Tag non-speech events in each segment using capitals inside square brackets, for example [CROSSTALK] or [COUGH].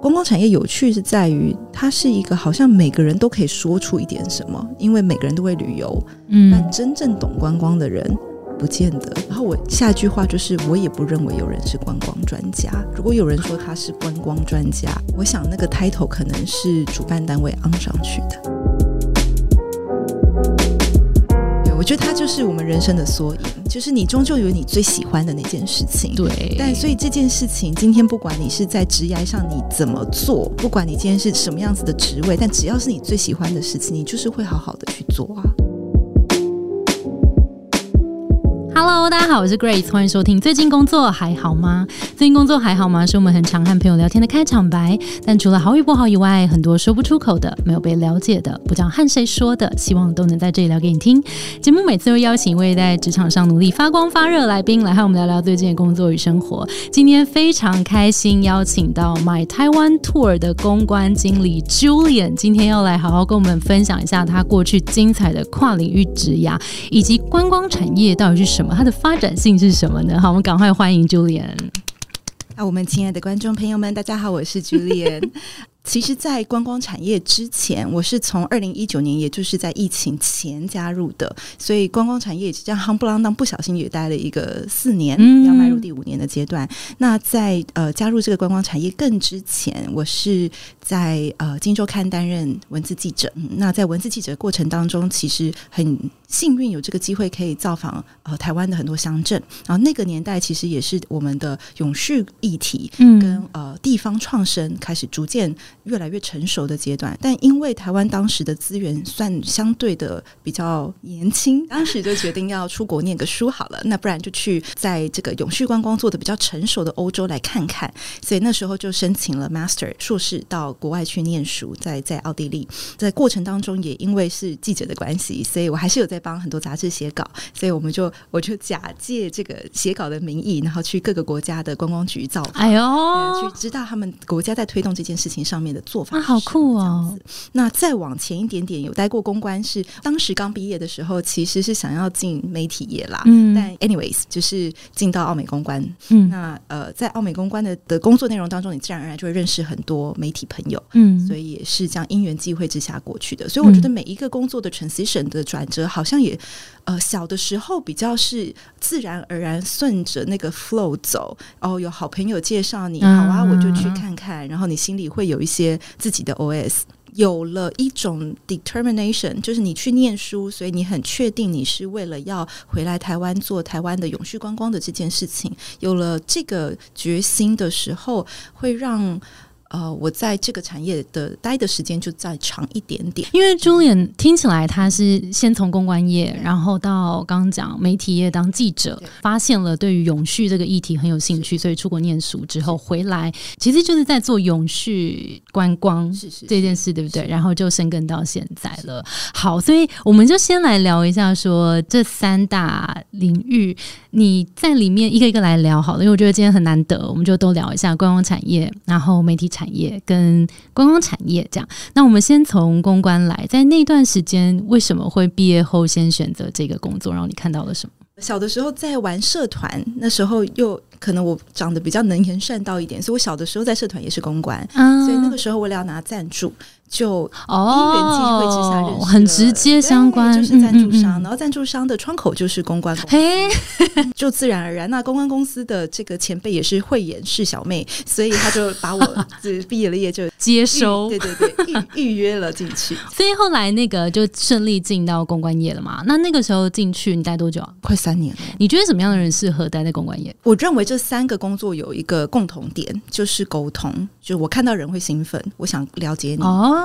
观光产业有趣是在于，它是一个好像每个人都可以说出一点什么，因为每个人都会旅游，嗯但真正懂观光的人不见得。然后我下一句话就是，我也不认为有人是观光专家。如果有人说他是观光专家，我想那个 title 可能是主办单位昂上去的。我觉得它就是我们人生的缩影，就是你终究有你最喜欢的那件事情。对，但所以这件事情，今天不管你是在职涯上你怎么做，不管你今天是什么样子的职位，但只要是你最喜欢的事情，你就是会好好的去做啊。Hello，大家好，我是 Grace，欢迎收听。最近工作还好吗？最近工作还好吗？是我们很常和朋友聊天的开场白。但除了好与不好以外，很多说不出口的、没有被了解的、不知道和谁说的，希望都能在这里聊给你听。节目每次会邀请一位在职场上努力发光发热的来宾，来和我们聊聊最近的工作与生活。今天非常开心邀请到 My Taiwan Tour 的公关经理 Julian，今天要来好好跟我们分享一下他过去精彩的跨领域职涯，以及观光产业到底是什么，它的发展性是什么呢？好，我们赶快欢迎 Julian。啊，我们亲爱的观众朋友们，大家好，我是 Julian。[LAUGHS] 其实，在观光产业之前，我是从二零一九年，也就是在疫情前加入的，所以观光产业这样夯不啷当，不小心也待了一个四年，嗯要迈入第五年的阶段。那在呃加入这个观光产业更之前，我是在呃《金周刊》担任文字记者。嗯那在文字记者过程当中，其实很幸运有这个机会可以造访呃台湾的很多乡镇。然后那个年代其实也是我们的永续议题嗯。跟呃地方创生开始逐渐越来越成熟的阶段，但因为台湾当时的资源算相对的比较年轻，当时就决定要出国念个书好了，那不然就去在这个永续观光做的比较成熟的欧洲来看看，所以那时候就申请了 master 硕士到国外去念书，在在奥地利，在过程当中也因为是记者的关系，所以我还是有在帮很多杂志写稿，所以我们就我就假借这个写稿的名义，然后去各个国家的观光局造访。哎呦，呃去知道他们国家在推动这件事情上面的做法好酷哦！那再往前一点点，有待过公关是当时刚毕业的时候，其实是想要进媒体业啦。嗯但 anyways，就是进到奥美公关。嗯那呃，在奥美公关的的工作内容当中，你自然而然就会认识很多媒体朋友。嗯所以也是这样因缘际会之下过去的，所以我觉得每一个工作的 transition 的转折，好像也呃小的时候比较是自然而然顺着那个 flow 走，哦，有好朋友介绍你，好啊，嗯我就去看看，然后你心里会有一些自己的 OS。有了一种 determination，就是你去念书，所以你很确定你是为了要回来台湾做台湾的永续观光的这件事情。有了这个决心的时候，会让呃我在这个产业的待的时间就再长一点点。因为 Julian 听起来他是先从公关业，然后到刚刚讲媒体业当记者，发现了对于永续这个议题很有兴趣，所以出国念书之后回来，其实就是在做永续观光这件事，对不对？然后就深耕到现在了。好，所以我们就先来聊一下说这三大领域，你在里面一个一个来聊好了，因为我觉得今天很难得，我们就都聊一下观光产业，然后媒体产业跟观光产业这样。那我们先从公关来，在那段时间为什么会毕业后先选择这个工作？然后你看到了什么？小的时候在玩社团，那时候又可能我长得比较能言善道一点，所以我小的时候在社团也是公关，啊所以那个时候为了要拿赞助，就哦，因缘际会之下认识了很直接相关，就是赞助商，嗯嗯嗯然后赞助商的窗口就是公关公司，嘿，[LAUGHS] [LAUGHS] 就自然而然，那公关公司的这个前辈也是慧眼是小妹，所以他就把我这毕业了业就 [LAUGHS] 接收对对对预预约了进去，所以后来那个就顺利进到公关业了嘛？那那个时候进去你待多久啊？快三年了。你觉得什么样的人适合待在公关业？我认为这三个工作有一个共同点，就是沟通。就我看到人会兴奋，我想了解你。哦，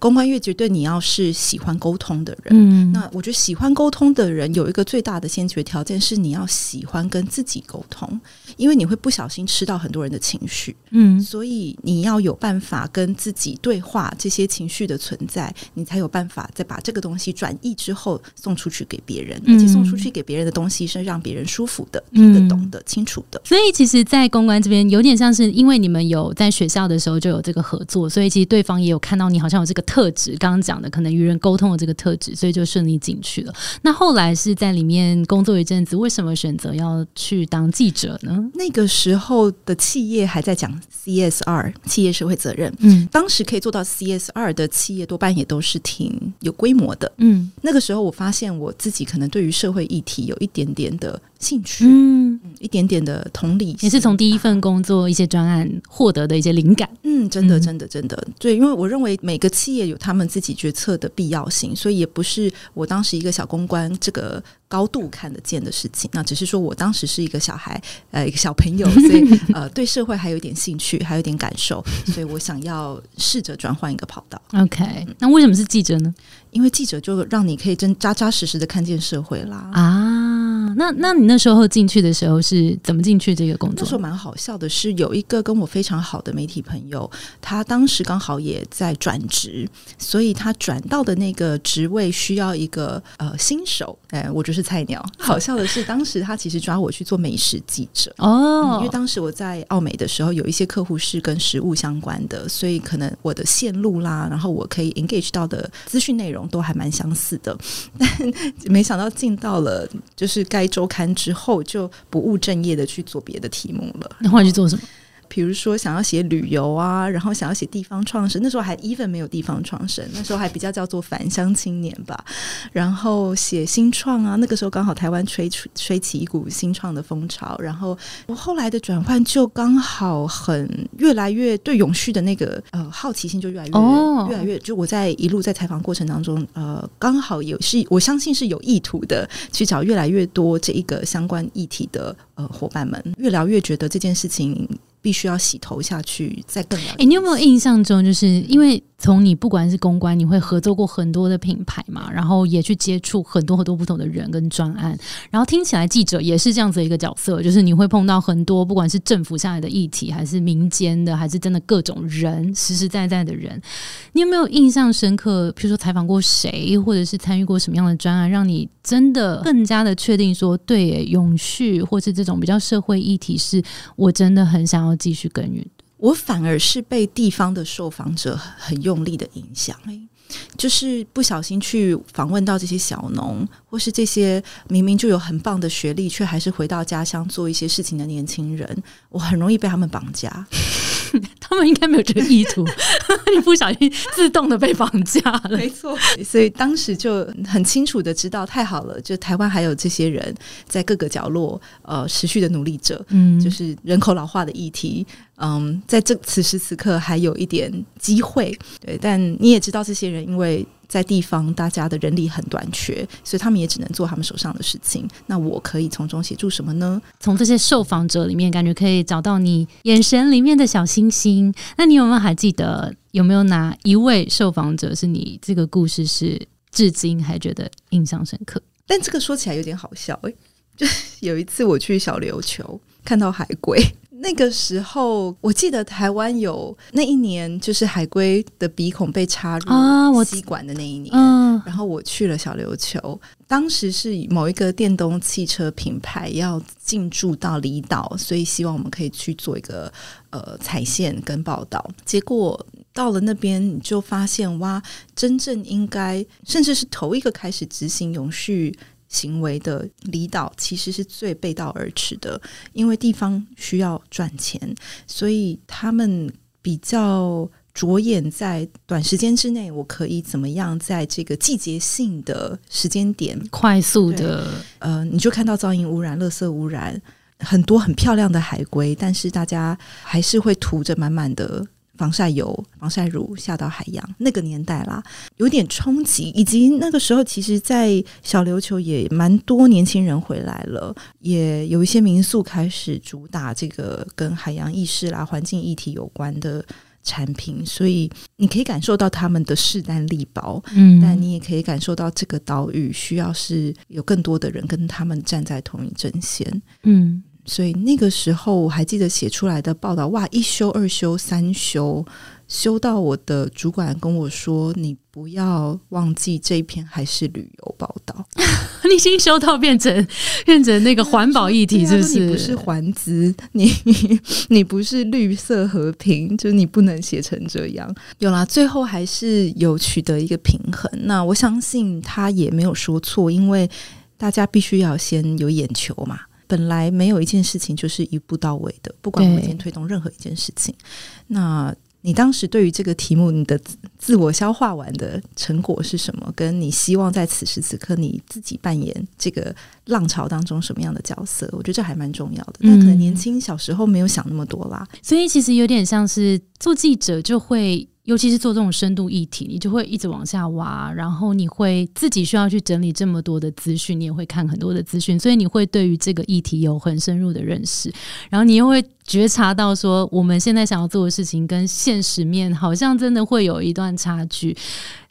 公关越绝对你要是喜欢沟通的人。嗯，那我觉得喜欢沟通的人有一个最大的先决条件是你要喜欢跟自己沟通，因为你会不小心吃到很多人的情绪，嗯所以你要有办法跟自己对话这些情绪的存在，你才有办法再把这个东西转译之后送出去给别人，嗯而且送出去给别别人的东西是让别人舒服的、听得懂的、清楚的。所以，其实，在公关这边有点像是，因为你们有在学校的时候就有这个合作，所以其实对方也有看到你好像有这个特质，刚刚讲的可能与人沟通的这个特质，所以就顺利进去了。那后来是在里面工作一阵子，为什么选择要去当记者呢？那个时候的企业还在讲 CSR，企业社会责任。嗯当时可以做到 CSR 的企业，多半也都是挺有规模的。嗯那个时候，我发现我自己可能对于社会议题有一点点的兴趣，嗯，嗯一点点的同理心，也是从第一份工作一些专案获得的一些灵感。嗯，真的，嗯真的，真的，对，因为我认为每个企业有他们自己决策的必要性，所以也不是我当时一个小公关这个高度看得见的事情。那只是说我当时是一个小孩，呃，一个小朋友，[LAUGHS] 所以呃，对社会还有一点兴趣，还有一点感受，所以我想要试着转换一个跑道。OK，那为什么是记者呢？因为记者就让你可以真扎扎实实的看见社会啦。啊，那那你那时候进去的时候是怎么进去这个工作？那时候蛮好笑的是，有一个跟我非常好的媒体朋友，他当时刚好也在转职，所以他转到的那个职位需要一个呃新手，哎，我就是菜鸟。[LAUGHS] 好笑的是，当时他其实抓我去做美食记者。嗯哦，因为当时我在澳美的时候，有一些客户是跟食物相关的，所以可能我的线路啦，然后我可以 engage 到的资讯内容都还蛮相似的。但 [LAUGHS] 没想到进到了就是该周刊之后，就不务正业的去做别的题目了。那后来去做什么？比如说想要写旅游啊，然后想要写地方创生，那时候还 even 没有地方创生，那时候还比较叫做返乡青年吧。然后写新创啊，那个时候刚好台湾吹吹起一股新创的风潮，然后我后来的转换就刚好很越来越对永续的那个呃好奇心就越来越、哦越来越，就我在一路在采访过程当中，呃，刚好有是我相信是有意图的去找越来越多这一个相关议题的呃伙伴们，越聊越觉得这件事情。必须要洗头下去，再更了解。哎、你有没有印象中，就是因为从你不管是公关，你会合作过很多的品牌嘛，然后也去接触很多很多不同的人跟专案，然后听起来记者也是这样子一个角色，就是你会碰到很多不管是政府下来的议题，还是民间的，还是真的各种人实实在在的人，你有没有印象深刻？比如说采访过谁，或者是参与过什么样的专案，让你真的更加的确定说，对，永续或是这种比较社会议题，是我真的很想要继续耕耘。我反而是被地方的受访者很用力的影响，就是不小心去访问到这些小农，或是这些明明就有很棒的学历，却还是回到家乡做一些事情的年轻人，我很容易被他们绑架。[LAUGHS] 他们应该没有这个意图，[LAUGHS] 你不小心自动的被绑架了。没错，所以当时就很清楚的知道，太好了，就台湾还有这些人在各个角落，呃，持续的努力着。嗯就是人口老化的议题，嗯，在这此时此刻还有一点机会，对，但你也知道，这些人因为在地方大家的人力很短缺，所以他们也只能做他们手上的事情。那我可以从中协助什么呢？从这些受访者里面，感觉可以找到你眼神里面的小星星。那你有没有还记得有没有哪一位受访者是你这个故事是至今还觉得印象深刻？但这个说起来有点好笑诶、就是有一次我去小琉球看到海龟。那个时候，我记得台湾有那一年，就是海龟的鼻孔被插啊我入吸管的那一年。嗯然后我去了小琉球，当时是某一个电动汽车品牌要进驻到离岛，所以希望我们可以去做一个呃踩线跟报道。结果到了那边，你就发现哇，真正应该甚至是头一个开始执行永续。行为的离岛其实是最背道而驰的，因为地方需要赚钱，所以他们比较着眼在短时间之内，我可以怎么样在这个季节性的时间点，快速的呃，你就看到噪音污染、垃圾污染，很多很漂亮的海龟，但是大家还是会涂着满满的。防晒油、防晒乳下到海洋，那个年代啦，有点冲击，以及那个时候，其实，在小琉球也蛮多年轻人回来了，也有一些民宿开始主打这个跟海洋意识啦、环境议题有关的产品，所以你可以感受到他们的势单力薄，嗯。但你也可以感受到这个岛屿需要是有更多的人跟他们站在同一阵线。嗯所以那个时候我还记得写出来的报道，哇，一修、二修、三修。修到我的主管跟我说：“你不要忘记这一篇还是旅游报道。[LAUGHS] 你已经修到变成 [LAUGHS] 变成那个环保议题，是不是？你不是环资，你你不是绿色和平，就是你不能写成这样。有啦，最后还是有取得一个平衡。那我相信他也没有说错，因为大家必须要先有眼球嘛。本来没有一件事情就是一步到位的，不管我们今天推动任何一件事情，那。你当时对于这个题目，你的自我消化完的成果是什么？跟你希望在此时此刻你自己扮演这个浪潮当中什么样的角色？我觉得这还蛮重要的。但可能年轻小时候没有想那么多啦，所以其实有点像是做记者就会。尤其是做这种深度议题，你就会一直往下挖，然后你会自己需要去整理这么多的资讯，你也会看很多的资讯，所以你会对于这个议题有很深入的认识，然后你又会觉察到说，我们现在想要做的事情跟现实面好像真的会有一段差距，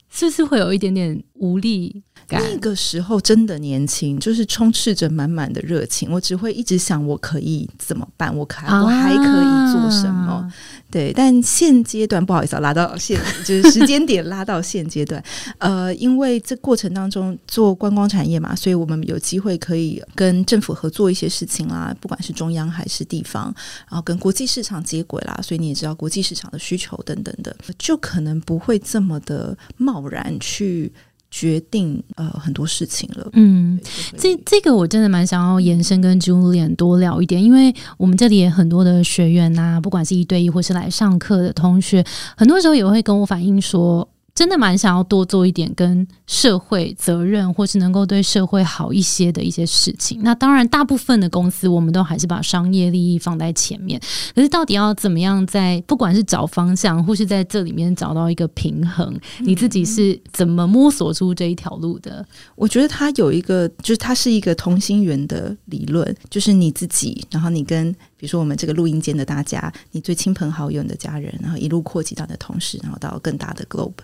是不是会有一点点无力？那个时候真的年轻，就是充斥着满满的热情。我只会一直想，我可以怎么办？我可我还可以做什么？对。但现阶段不好意思，啊拉到现就是时间点拉到现阶段。[LAUGHS] 呃，因为这过程当中做观光产业嘛，所以我们有机会可以跟政府合作一些事情啦，不管是中央还是地方，然后跟国际市场接轨啦。所以你也知道国际市场的需求等等的，就可能不会这么的贸然去。决定呃很多事情了，嗯，这这个我真的蛮想要延伸跟 Julian 多聊一点，因为我们这里也很多的学员呐，不管是一对一或是来上课的同学，很多时候也会跟我反映说。真的蛮想要多做一点跟社会责任，或是能够对社会好一些的一些事情。那当然，大部分的公司我们都还是把商业利益放在前面。可是，到底要怎么样在不管是找方向，或是在这里面找到一个平衡，你自己是怎么摸索出这一条路的？我觉得它有一个，就是它是一个同心圆的理论，就是你自己，然后你跟。比如说，我们这个录音间的大家，你最亲朋好友、你的家人，然后一路扩及到你的同事，然后到更大的 globe。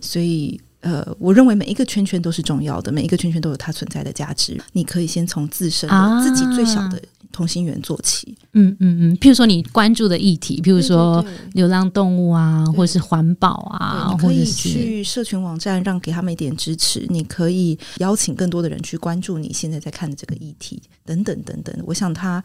所以，呃，我认为每一个圈圈都是重要的，每一个圈圈都有它存在的价值。你可以先从自身的自己最小的同心圆做起。嗯嗯嗯，譬如说你关注的议题，譬如说流浪动物啊，或者是环保啊，可以去社群网站让给他们一点支持。你可以邀请更多的人去关注你现在在看的这个议题，等等等等。我想他。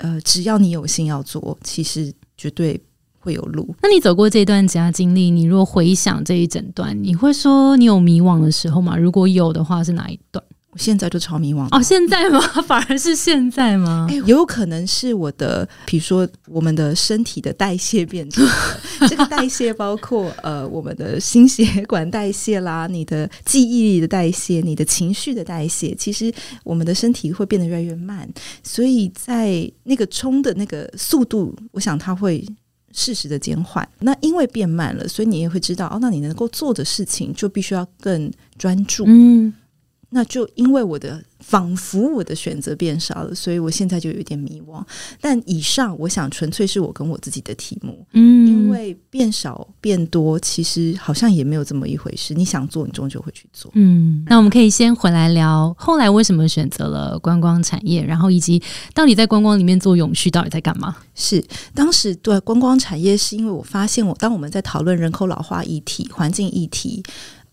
呃，只要你有心要做，其实绝对会有路。那你走过这段家经历，你若回想这一整段，你会说你有迷惘的时候吗？如果有的话，是哪一段？我现在就超迷惘哦，现在吗？[LAUGHS] 反而是现在吗？有可能是我的，比如说我们的身体的代谢变成 [LAUGHS] 这个代谢，包括呃我们的心血管代谢啦，你的记忆力的代谢，你的情绪的代谢，其实我们的身体会变得越来越慢，所以在那个冲的那个速度，我想它会适时的减缓。那因为变慢了，所以你也会知道哦，那你能够做的事情就必须要更专注。嗯。那就因为我的仿佛我的选择变少了，所以我现在就有点迷惘。但以上我想纯粹是我跟我自己的题目，嗯，因为变少变多，其实好像也没有这么一回事。你想做，你终究会去做。嗯，那我们可以先回来聊，后来为什么选择了观光产业，然后以及到底在观光里面做永续到底在干嘛？是当时对观光产业，是因为我发现我当我们在讨论人口老化议题、环境议题。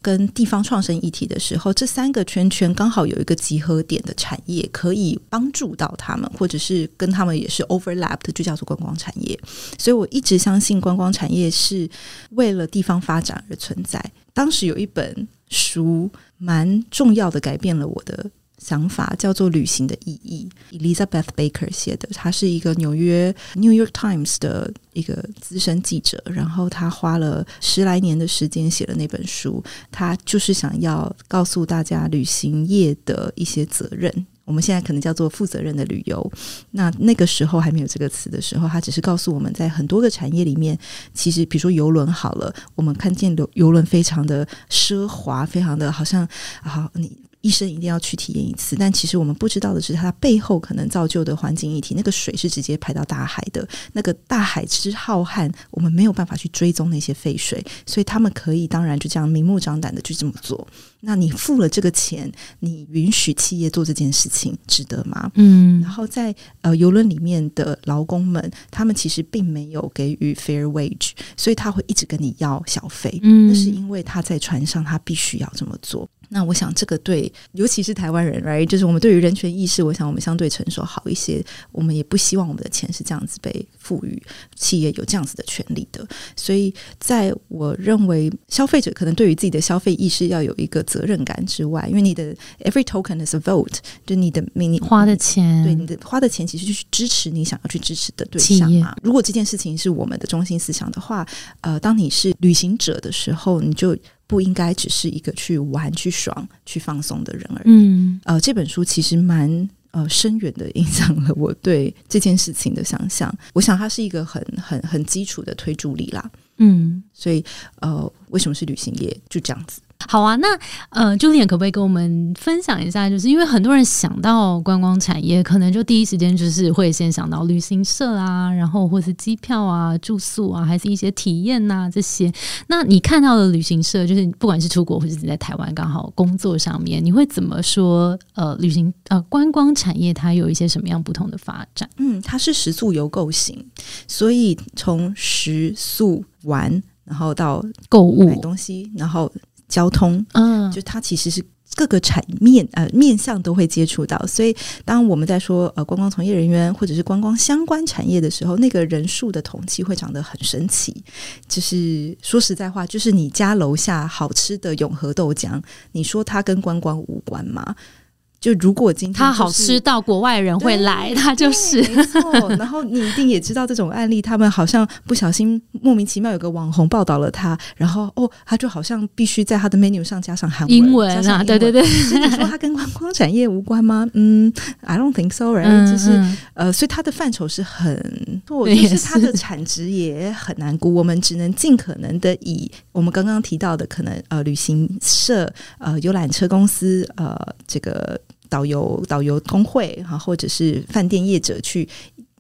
跟地方创生议题的时候，这三个圈圈刚好有一个集合点的产业，可以帮助到他们，或者是跟他们也是 overlap 的，就叫做观光产业。所以我一直相信观光产业是为了地方发展而存在。当时有一本书蛮重要的，改变了我的。想法叫做旅行的意义，Elizabeth Baker 写的，他是一个纽约 New York Times 的一个资深记者，然后他花了十来年的时间写了那本书，他就是想要告诉大家旅行业的一些责任。我们现在可能叫做负责任的旅游，那那个时候还没有这个词的时候，他只是告诉我们在很多个产业里面，其实比如说游轮好了，我们看见游游轮非常的奢华，非常的好像好你。一生一定要去体验一次。但其实我们不知道的是，它背后可能造就的环境议题，那个水是直接排到大海的，那个大海之浩瀚，我们没有办法去追踪那些废水，所以他们可以当然就这样明目张胆的去这么做。那你付了这个钱，你允许企业做这件事情，值得吗？嗯然后在呃游轮里面的劳工们，他们其实并没有给予 fair wage，所以他会一直跟你要小费。嗯那是因为他在船上，他必须要这么做。那我想，这个对，尤其是台湾人，right，就是我们对于人权意识，我想我们相对成熟好一些。我们也不希望我们的钱是这样子被赋予企业有这样子的权利的。所以，在我认为，消费者可能对于自己的消费意识要有一个责任感之外，因为你的 every token is a vote，就你的你花的钱，对你的花的钱，其实就是支持你想要去支持的对象嘛。如果这件事情是我们的中心思想的话，呃，当你是旅行者的时候，你就不应该只是一个去玩、去爽、去放松的人而已。嗯呃，这本书其实蛮。呃，深远的影响了我对这件事情的想象。我想它是一个很、很、很基础的推助力啦。嗯，所以，呃，为什么是旅行业？就这样子。好啊，那呃，，Julian 可不可以跟我们分享一下？就是因为很多人想到观光产业，可能就第一时间就是会先想到旅行社啊，然后或是机票啊、住宿啊，还是一些体验呐、这些。那你看到的旅行社，就是不管是出国或者是在台湾刚好工作上面，你会怎么说？呃，旅行呃观光产业它有一些什么样不同的发展？嗯，它是食宿游购型，所以从食宿玩，然后到购物买物，东西，然后交通，嗯，就它其实是各个产面呃面向都会接触到。所以当我们在说呃观光从业人员或者是观光相关产业的时候，那个人数的统计会长得很神奇。就是说实在话，就是你家楼下好吃的永和豆浆，你说它跟观光无关吗？就如果今天它好就是吃到国外人会来，他就是对没错。然后你一定也知道这种案例，他们好像不小心莫名其妙有个网红报道了他，然后哦，他就好像必须在他的 menu 上加上韩文、英文啊，加上英对对对，所以你说他跟观光产业无关吗？嗯，I don't think so，right？、嗯就是嗯呃，所以它的范畴是很，或对也就是它的产值也很难估。我们只能尽可能的以我们刚刚提到的，可能呃旅行社、呃游览车公司、呃这个导游导游工会哈，或者是饭店业者去。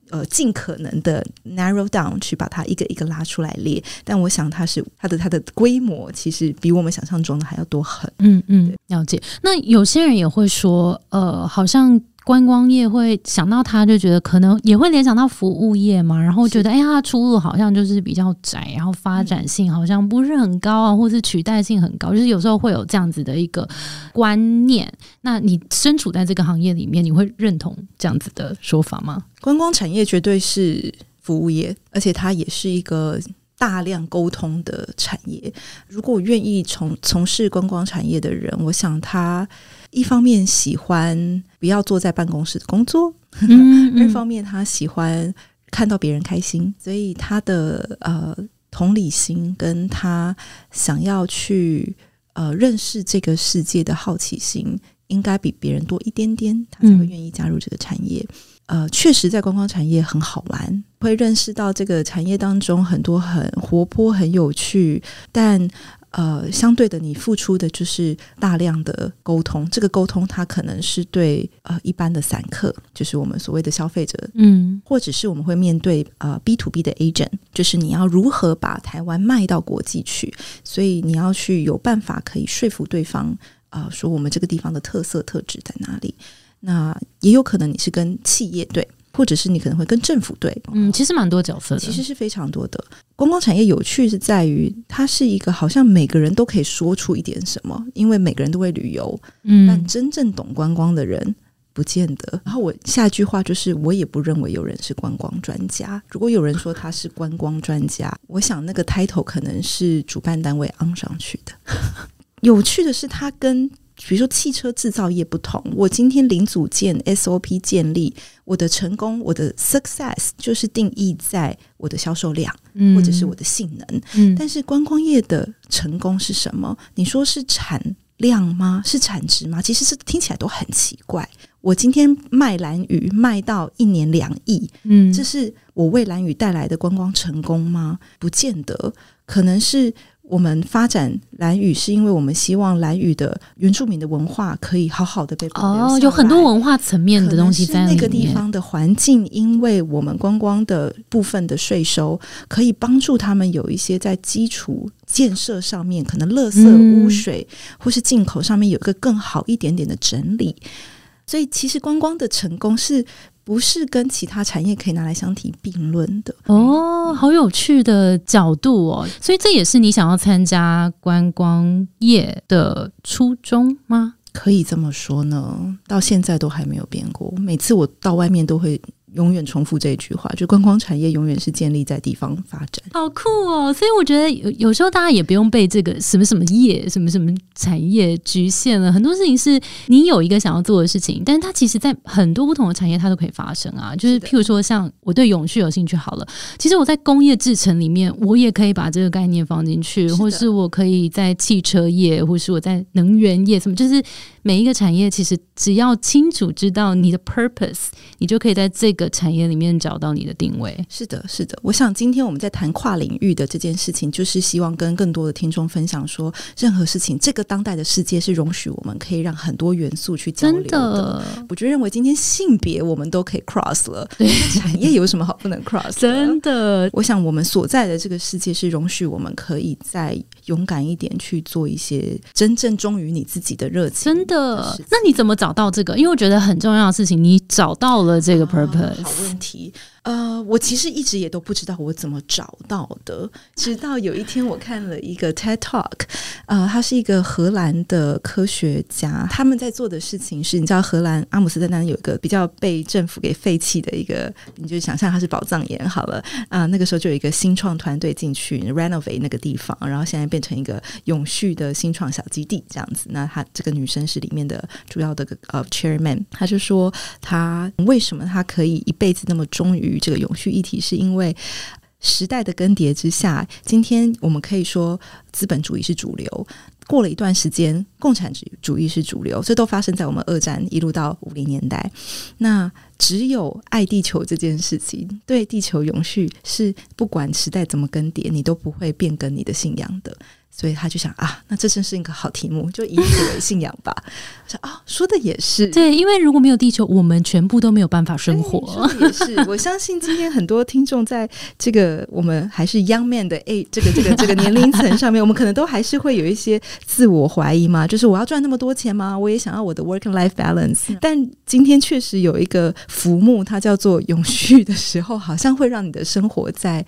呃，尽可能的 narrow down 去把它一个一个拉出来列，但我想它是它的它的规模其实比我们想象中的还要多很。嗯嗯，了解。那有些人也会说，呃，好像观光业会想到它，就觉得可能也会联想到服务业嘛，然后觉得，哎呀，它出路好像就是比较窄，然后发展性好像不是很高啊，或是取代性很高，就是有时候会有这样子的一个观念。那你身处在这个行业里面，你会认同这样子的说法吗？观光产业绝对是服务业，而且它也是一个大量沟通的产业。如果愿意从从事观光产业的人，我想他一方面喜欢不要坐在办公室工作，嗯二方面他喜欢看到别人开心，所以他的呃同理心跟他想要去呃认识这个世界的好奇心，应该比别人多一点点，他才会嗯愿意加入这个产业。呃，确实，在观光产业很好玩，会认识到这个产业当中很多很活泼、很有趣，但呃，相对的，你付出的就是大量的沟通。这个沟通，它可能是对呃一般的散客，就是我们所谓的消费者，嗯或者是我们会面对呃 B to B 的 agent，就是你要如何把台湾卖到国际去，所以你要去有办法可以说服对方，呃，说我们这个地方的特色特质在哪里。那也有可能你是跟企业对，或者是你可能会跟政府对，嗯，其实蛮多角色的，其实是非常多的。观光产业有趣是在于，它是一个好像每个人都可以说出一点什么，因为每个人都会旅游，嗯但嗯真正懂观光的人不见得。然后我下一句话就是，我也不认为有人是观光专家。如果有人说他是观光专家，[LAUGHS] 我想那个 title 可能是主办单位昂上去的。[LAUGHS] 有趣的是，他跟比如说汽车制造业不同。我今天零组件 SOP 建立，我的成功，我的 success 就是定义在我的销售量嗯或者是我的性能。嗯但是观光业的成功是什么？你说是产量吗？是产值吗？其实是听起来都很奇怪。我今天卖蓝鱼卖到一年两亿，嗯这是我为蓝鱼带来的观光成功吗？不见得，可能是我们发展蓝屿，是因为我们希望蓝屿的原住民的文化可以好好的被保留哦，有很多文化层面的东西在那个地。方的环境，因为我们观光的部分的税收，可以帮助他们有一些在基础建设上面，可能垃圾、嗯污水或是进口上面有一个更好一点点的整理。所以，其实观光的成功是不是跟其他产业可以拿来相提并论的？哦，好有趣的角度哦！所以这也是你想要参加观光业的初衷吗？可以这么说呢，到现在都还没有变过。每次我到外面都会永远重复这句话，就观光产业永远是建立在地方发展。好酷哦！所以我觉得有有时候大家也不用被这个什么什么业、什么什么产业局限了。很多事情是你有一个想要做的事情，但是它其实在很多不同的产业它都可以发生啊。就是譬如说，像我对永续有兴趣，好了，其实我在工业制成里面，我也可以把这个概念放进去，是或是我可以在汽车业，或是我在能源业，什么就是每一个产业，其实只要清楚知道你的 purpose，你就可以在这个产业里面找到你的定位。是的，是的。我想今天我们在谈跨领域的这件事情，就是希望跟更多的听众分享说，任何事情，这个当代的世界是容许我们可以让很多元素去交流真的，我就认为今天性别我们都可以 cross 了，对产业有什么好不能 cross？的真的，我想我们所在的这个世界是容许我们可以再勇敢一点去做一些真正忠于你自己的热情。真的。那你怎么找到这个？因为我觉得很重要的事情，你找到了这个啊 purpose。好问题。呃，我其实一直也都不知道我怎么找到的，直到有一天我看了一个 TED Talk，呃，他是一个荷兰的科学家，他们在做的事情是，你知道荷兰阿姆斯特丹有一个比较被政府给废弃的一个，你就想象它是宝藏岩好了。啊、那个时候就有一个新创团队进去 renovate 那个地方，然后现在变成一个永续的新创小基地这样子。那他这个女生是里面的主要的呃 chairman，她就说她为什么她可以一辈子那么忠于这个永续议题，是因为。时代的更迭之下，今天我们可以说资本主义是主流。过了一段时间，共产主义是主流，这都发生在我们二战一路到五零年代。那只有爱地球这件事情，对地球永续是不管时代怎么更迭，你都不会变更你的信仰的。所以他就想啊，那这真是一个好题目，就以此为信仰吧。[LAUGHS] 我说啊，说的也是，对，因为如果没有地球，我们全部都没有办法生哎活。说的也是，我相信今天很多听众在这个我们还是 young man 的诶这个这个这个年龄层上面，我们可能都还是会有一些自我怀疑嘛，就是我要赚那么多钱吗？我也想要我的 work and life balance。但今天确实有一个浮木，它叫做永续的时候，好像会让你的生活在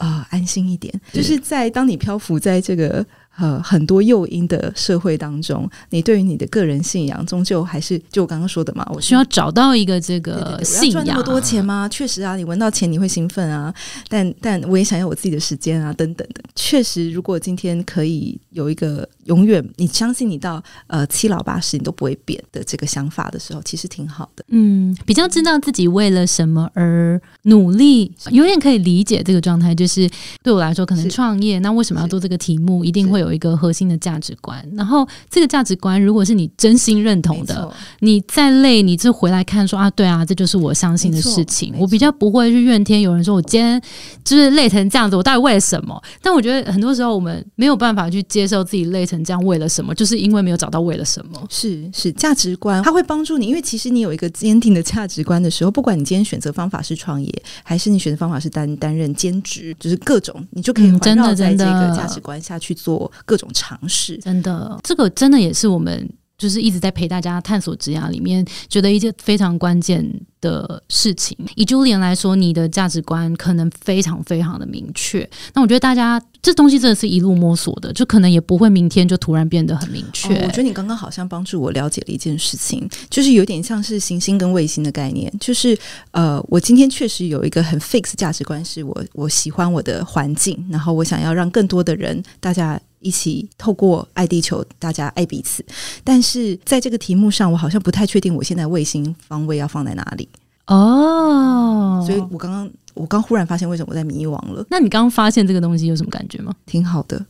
呃安心一点，就是在当你漂浮在这个。呃，很多诱因的社会当中，你对于你的个人信仰，终究还是就我刚刚说的嘛，我需要找到一个这对对对我个信仰。要赚那么多钱吗？确实啊，你闻到钱你会兴奋啊，但但我也想要我自己的时间啊，等等的。确实，如果今天可以有一个永远你相信你到呃七老八十你都不会变的这个想法的时候，其实挺好的。嗯，比较知道自己为了什么而努力，有点可以理解这个状态。就是对我来说，可能创业，那为什么要做这个题目？一定会有一个核心的价值观。然后这个价值观，如果是你真心认同的，你再累，你就回来看说啊，对啊，这就是我相信的事情我比较不会去怨天尤人，说我今天就是累成这样子，我到底为了什么？但我觉得很多时候我们没有办法去接受自己累成这样为了什么，就是因为没有找到为了什么。是是价值观，它会帮助你，因为其实你有一个坚定的价值观的时候，不管你今天选择方法是创业，还是你选择方法是担担任兼职，就是各种，你就可以真的绕在这个价值观下去做各种尝试。真的，这个真的也是我们就是一直在陪大家探索职涯里面，觉得一件非常关键的事情。以 Julian 来说，你的价值观可能非常非常的明确。那我觉得大家这东西真的是一路摸索的，就可能也不会明天就突然变得很明确。哦，我觉得你刚刚好像帮助我了解了一件事情，就是有点像是行星跟卫星的概念。就是呃，我今天确实有一个很 fix 价值观，是我我喜欢我的环境，然后我想要让更多的人大家。一起透过爱地球，大家爱彼此。但是在这个题目上，我好像不太确定我现在卫星方位要放在哪里。哦，所以我刚刚我刚忽然发现，为什么我在迷惘了？那你刚刚发现这个东西有什么感觉吗？挺好的，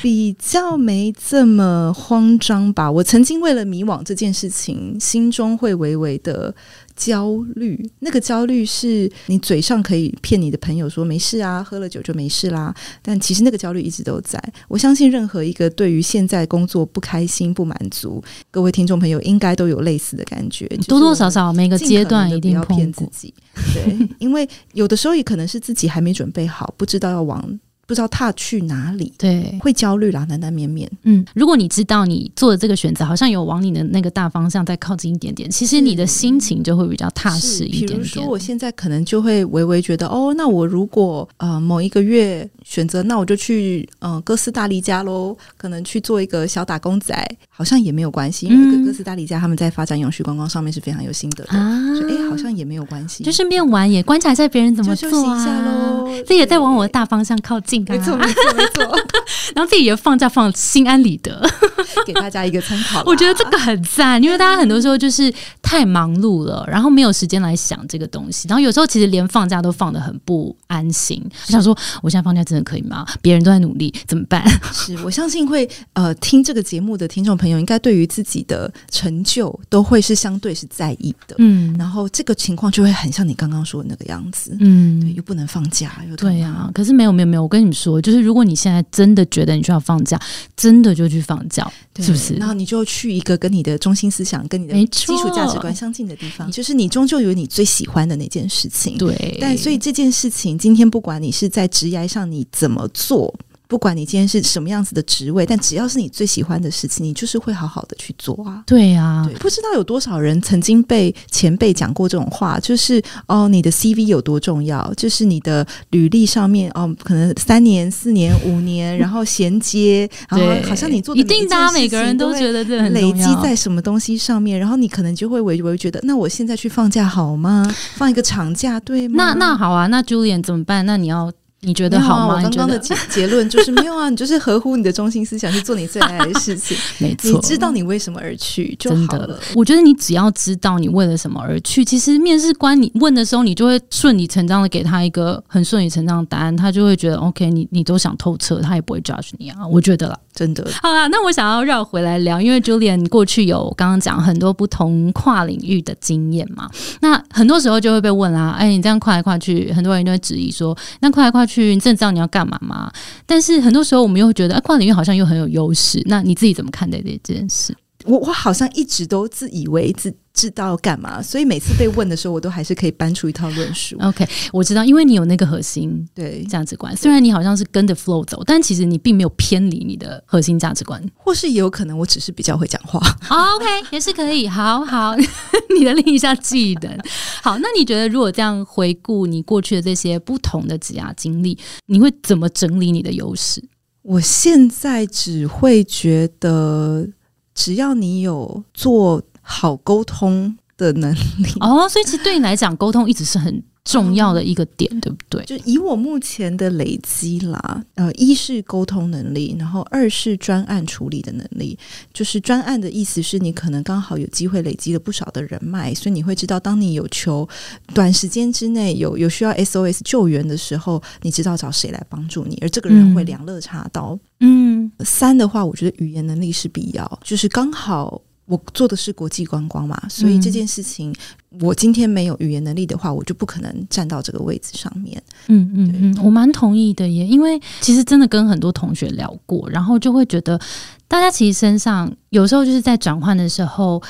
比较没这么慌张吧。我曾经为了迷惘这件事情，心中会微微的焦虑，那个焦虑是你嘴上可以骗你的朋友说没事啊，喝了酒就没事啦，但其实那个焦虑一直都在。我相信任何一个对于现在工作不开心、不满足，各位听众朋友应该都有类似的感觉，多多少少每个阶段一定要骗自己，对，因为有的时候也可能是自己还没准备好，不知道要往。不知道他去哪里，对，会焦虑啦，难难免免。嗯，如果你知道你做的这个选择好像有往你的那个大方向再靠近一点点，其实你的心情就会比较踏实一点点。比如说，我现在可能就会微微觉得，哦，那我如果呃某一个月选择，那我就去呃哥斯达黎加喽，可能去做一个小打工仔，好像也没有关系，因为哥斯达黎加他们在发展永续观光上面是非常有心得的，所以哎，好像也没有关系，就顺便玩，也观察一下别人怎么做啊，这也在往我的大方向靠近。没错，没错，没错。[LAUGHS] 然后自己也放假放心安理得，[LAUGHS] 给大家一个参考。[LAUGHS] 我觉得这个很赞，因为大家很多时候就是太忙碌了，然后没有时间来想这个东西。然后有时候其实连放假都放的很不安心，就想说我现在放假真的可以吗？别人都在努力，怎么办？是我相信会呃听这个节目的听众朋友，应该对于自己的成就都会是相对是在意的。嗯，然后这个情况就会很像你刚刚说的那个样子。嗯，对，又不能放假，又对呀。可是没有没有没有，我跟你。你说，就是如果你现在真的觉得你需要放假，真的就去放假，是不是？然后你就去一个跟你的中心思想、跟你的基础价值观相近的地方，就是你终究有你最喜欢的那件事情。对，但所以这件事情，今天不管你是在职业上你怎么做。不管你今天是什么样子的职位，但只要是你最喜欢的事情，你就是会好好的去做啊。对呀，不知道有多少人曾经被前辈讲过这种话，就是哦，你的 CV 有多重要，就是你的履历上面哦，可能三年、四年、五年，然后衔接，然后好像你做的一定大家每个人都觉得这很累积在什么东西上面，然后你可能就会微微觉得，那我现在去放假好吗？放一个长假对吗？那那好啊，那 Julian 怎么办？那你要。你觉得好吗？我刚刚的结 [LAUGHS] 结论就是没有啊，你就是合乎你的中心思想去做你最爱的事情。[LAUGHS] 没错，你知道你为什么而去就好了。我觉得你只要知道你为了什么而去，其实面试官你问的时候，你就会顺理成章的给他一个很顺理成章的答案，他就会觉得 OK，你你都想透彻，他也不会 judge 你啊。我觉得啦，真的。好啦，那我想要绕回来聊，因为 Julian 过去有刚刚讲很多不同跨领域的经验嘛，那很多时候就会被问啦，哎，你这样跨来跨去，很多人就会质疑说，那跨来跨去，你真的知道你要干嘛吗？但是很多时候我们又会觉得，啊，跨领域好像又很有优势。那你自己怎么看待这件事？我我好像一直都自以为自。知道干嘛？所以每次被问的时候，我都还是可以搬出一套论述。OK，我知道，因为你有那个核心对价值观。虽然你好像是跟着 flow 走，但其实你并没有偏离你的核心价值观。或是也有可能，我只是比较会讲话。OK，也是可以。好好，[LAUGHS] 你的另一项技能。好，那你觉得如果这样回顾你过去的这些不同的职涯经历，你会怎么整理你的优势？我现在只会觉得，只要你有做。好沟通的能力哦，所以其实对你来讲，沟通一直是很重要的一个点，对不对？就以我目前的累积啦，呃，一是沟通能力，然后二是专案处理的能力。就是专案的意思是你可能刚好有机会累积了不少的人脉，所以你会知道，当你有求短时间之内有有需要 SOS 救援的时候，你知道找谁来帮助你，而这个人会两肋插刀。嗯，三的话，我觉得语言能力是必要，就是刚好。我做的是国际观光嘛，所以这件事情，我今天没有语言能力的话，我就不可能站到这个位置上面。嗯嗯嗯，我蛮同意的耶，因为其实真的跟很多同学聊过，然后就会觉得，大家其实身上有时候就是在转换的时候，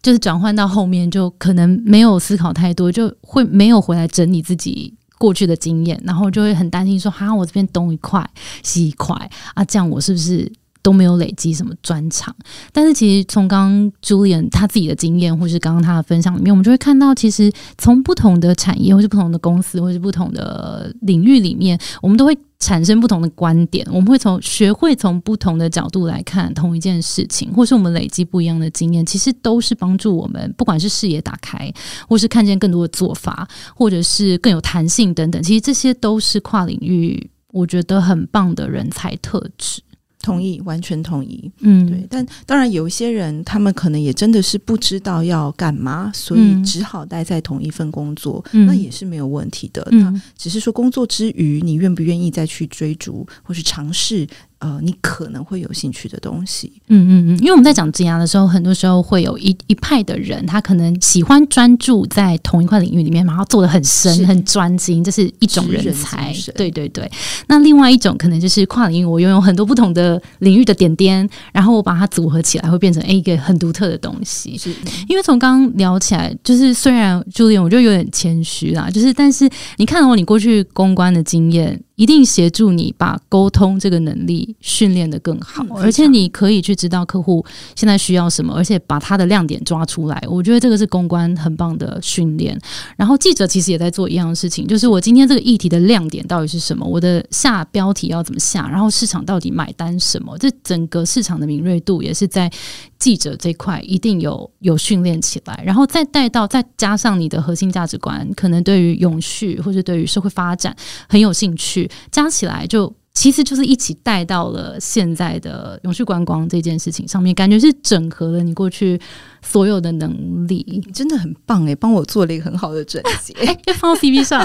就是转换到后面就可能没有思考太多，就会没有回来整理自己过去的经验，然后就会很担心说，哈，我这边东一块西一块啊，这样我是不是？都没有累积什么专长，但是其实从刚刚 Julian 他自己的经验，或是刚刚他的分享里面，我们就会看到，其实从不同的产业，或是不同的公司，或是不同的领域里面，我们都会产生不同的观点。我们会从学会从不同的角度来看同一件事情，或是我们累积不一样的经验，其实都是帮助我们，不管是视野打开，或是看见更多的做法，或者是更有弹性等等。其实这些都是跨领域我觉得很棒的人才特质。同意，完全同意。嗯，对，但当然有一些人，他们可能也真的是不知道要干嘛，所以只好待在同一份工作，那也是没有问题的。那只是说工作之余，你愿不愿意再去追逐或是尝试呃你可能会有兴趣的东西。嗯嗯嗯，因为我们在讲职涯的时候，很多时候会有一一派的人，他可能喜欢专注在同一块领域里面，然后做的很深、很专精，这是一种人人才。对对对。那另外一种可能就是跨领域，我拥有很多不同的领域的点点，然后我把它组合起来，会变成诶一个很独特的东西。是因为从刚刚聊起来，就是虽然朱莉，我就有点谦虚啦，就是但是你看到你过去公关的经验，一定协助你把沟通这个能力训练的更好，嗯而且你可以去知道客户现在需要什么，而且把他的亮点抓出来。我觉得这个是公关很棒的训练。然后记者其实也在做一样的事情，就是我今天这个议题的亮点到底是什么，我的下标题要怎么下，然后市场到底买单什么，这整个市场的敏锐度也是在记者这块一定有有训练起来，然后再带到再加上你的核心价值观，可能对于永续或者对于社会发展很有兴趣，加起来就。其实就是一起带到了现在的永续观光这件事情上面，感觉是整合了你过去所有的能力，真的很棒哎，帮我做了一个很好的整结。哎，要放到 CV 上。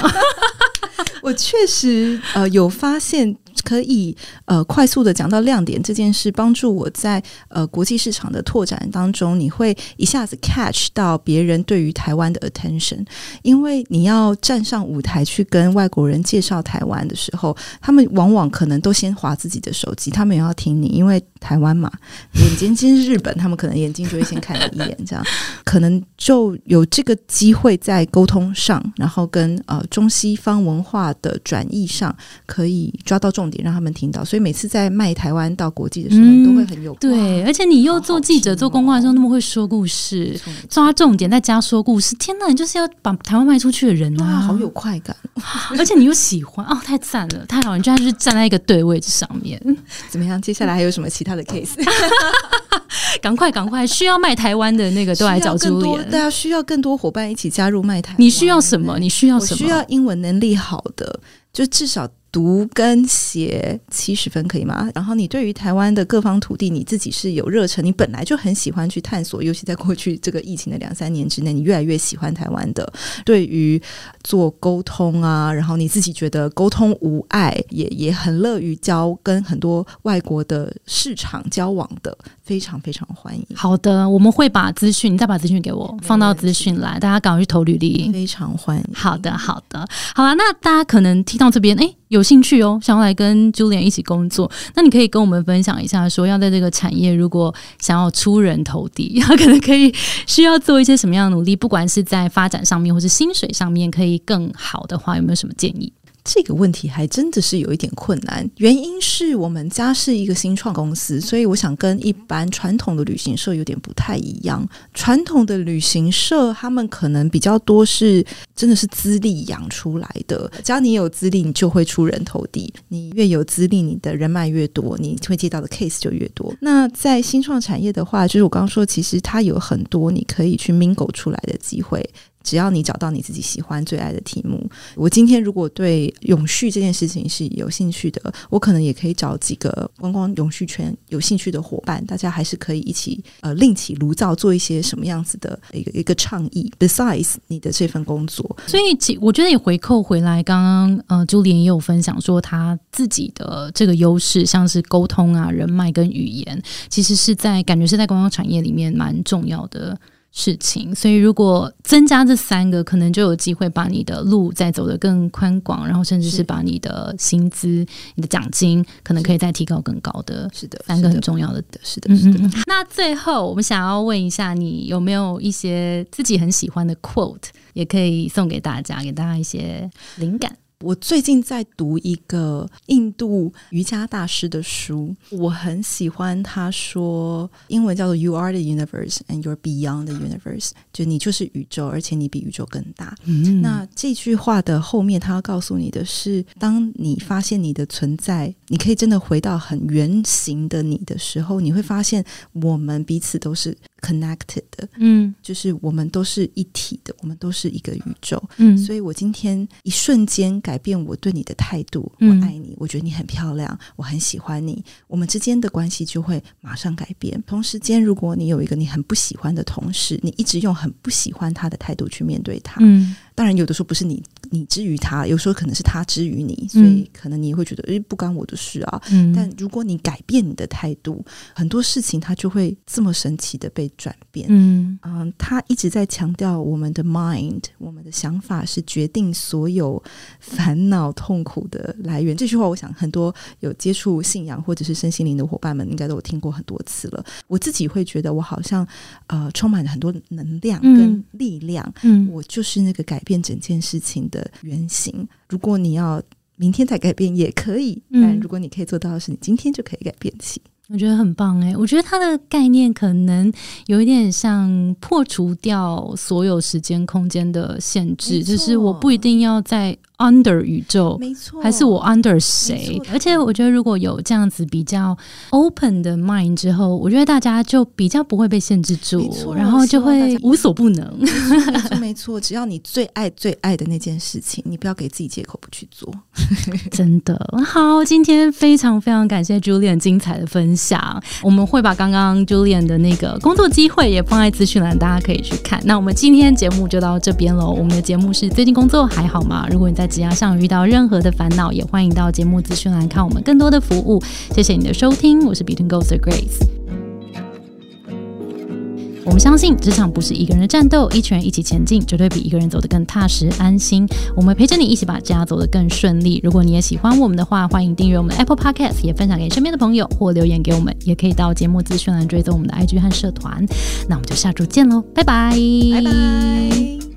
[LAUGHS] 我确实呃有发现可以呃快速的讲到亮点这件事，帮助我在呃国际市场的拓展当中，你会一下子 catch 到别人对于台湾的 attention，因为你要站上舞台去跟外国人介绍台湾的时候，他们往往可能都先划自己的手机，他们也要听你，因为台湾嘛，[LAUGHS] 眼睛今日本，他们可能眼睛就会先看你一眼，这样可能就有这个机会在沟通上，然后跟呃中西方文化的转译上可以抓到重点，让他们听到。所以每次在卖台湾到国际的时候，嗯都会很有对，而且你又做好好记者、做公关的时候哦那么会说故事抓重点再加说故事，天哪，你就是要把台湾卖出去的人哇，啊！好有快感！[LAUGHS] 而且你又喜欢哦，太赞了，太好，你居然就是站在一个对位置上面，[LAUGHS] 怎么样？接下来还有什么其他的 case？[LAUGHS] 赶快赶快，需要卖台湾的那个都来找更多，朱莲。对啊，需要更多伙伴一起加入卖台。你需要什么？你需要什么？我需要英文能力好的，就至少读跟写七十分可以吗？然后你对于台湾的各方土地，你自己是有热忱，你本来就很喜欢去探索，尤其在过去这个疫情的两三年之内，你越来越喜欢台湾的。对于做沟通啊，然后你自己觉得沟通无碍，也也很乐于交跟很多外国的市场交往的，非常非常欢迎。好的，我们会把资讯，你再把资讯给我放到资讯栏，大家赶快去投履历。非常欢迎。好的，好的，好了，那大家可能听到这边，哎，有兴趣哦，想要来跟 Julian 一起工作，那你可以跟我们分享一下，说要在这个产业，如果想要出人头地，[LAUGHS] 可能可以需要做一些什么样的努力，不管是在发展上面，或是薪水上面，可以更好的话，有没有什么建议？这个问题还真的是有一点困难，原因是我们家是一个新创公司，所以我想跟一般传统的旅行社有点不太一样。传统的旅行社他们可能比较多是真的是资历养出来的，只要你有资历，你就会出人头地。你越有资历，你的人脉越多，你会接到的 case 就越多。那在新创产业的话，就是我刚刚说，其实它有很多你可以去 mingle 出来的机会。只要你找到你自己喜欢、最爱的题目，我今天如果对永续这件事情是有兴趣的，我可能也可以找几个观光永续圈有兴趣的伙伴，大家还是可以一起呃另起炉灶，做一些什么样子的一个一个倡议。Besides 你的这份工作，所以其我觉得也回扣回来，刚刚呃，朱莲也有分享说，他自己的这个优势，像是沟通啊、人脉跟语言，其实是在感觉是在观光产业里面蛮重要的。事情，所以如果增加这三个，可能就有机会把你的路再走得更宽广，然后甚至是是把你的薪资、你的奖金，可能可以再提高更高的是的，三个很重要的是的，是的。嗯嗯嗯。那最后，我们想要问一下，你有没有一些自己很喜欢的 quote，也可以送给大家，给大家一些灵感。我最近在读一个印度瑜伽大师的书，我很喜欢他说，英文叫做 “You are the universe and you're beyond the universe”，就你就是宇宙，而且你比宇宙更大。嗯那这句话的后面，他要告诉你的是，当你发现你的存在，你可以真的回到很原型的你的时候，你会发现我们彼此都是 connected 的，嗯就是我们都是一体的，我们都是一个宇宙。嗯，所以我今天一瞬间改变我对你的态度，嗯我爱你，我觉得你很漂亮，我很喜欢你，我们之间的关系就会马上改变。同时间，如果你有一个你很不喜欢的同事，你一直用很不喜欢他的态度去面对他，嗯当然有的时候不是你你之于他，有时候可能是他之于你，所以可能你也会觉得诶不关我的事啊。嗯但如果你改变你的态度，很多事情它就会这么神奇的被转变。嗯嗯，他一直在强调我们的 mind，我们的想法是决定所有烦恼痛苦的来源。这句话，我想很多有接触信仰或者是身心灵的伙伴们，应该都有听过很多次了。我自己会觉得，我好像呃充满了很多能量嗯跟力量，嗯我就是那个改变整件事情的原型。如果你要明天再改变也可以，嗯但如果你可以做到的是，你今天就可以改变起。我觉得很棒哎，我觉得它的概念可能有一点像破除掉所有时间空间的限制，就是我不一定要在 under 宇宙。没错，还是我 under 谁？而且我觉得，如果有这样子比较 open 的 mind 之后，我觉得大家就比较不会被限制住，然后就会无所不能。没错没错，只要你最爱最爱的那件事情，你不要给自己借口不去做。[LAUGHS] 真的好，今天非常非常感谢 Julian 精彩的分享。我们会把刚刚 Julian 的那个工作机会也放在资讯栏，大家可以去看。那我们今天节目就到这边喽。我们的节目是最近工作还好吗？如果你在职涯上遇到任何的烦恼，也欢迎到节目资讯栏看我们更多的服务。谢谢你的收听，我是 Between Goals 的 Grace。我们相信职场不是一个人的战斗，一群人一起前进，绝对比一个人走得更踏实安心。我们陪着你一起把家走得更顺利。如果你也喜欢我们的话，欢迎订阅我们的 Apple Podcast，也分享给身边的朋友或留言给我们，也可以到节目资讯栏追踪我们的 IG 和社团。那我们就下周见喽，拜拜，拜拜。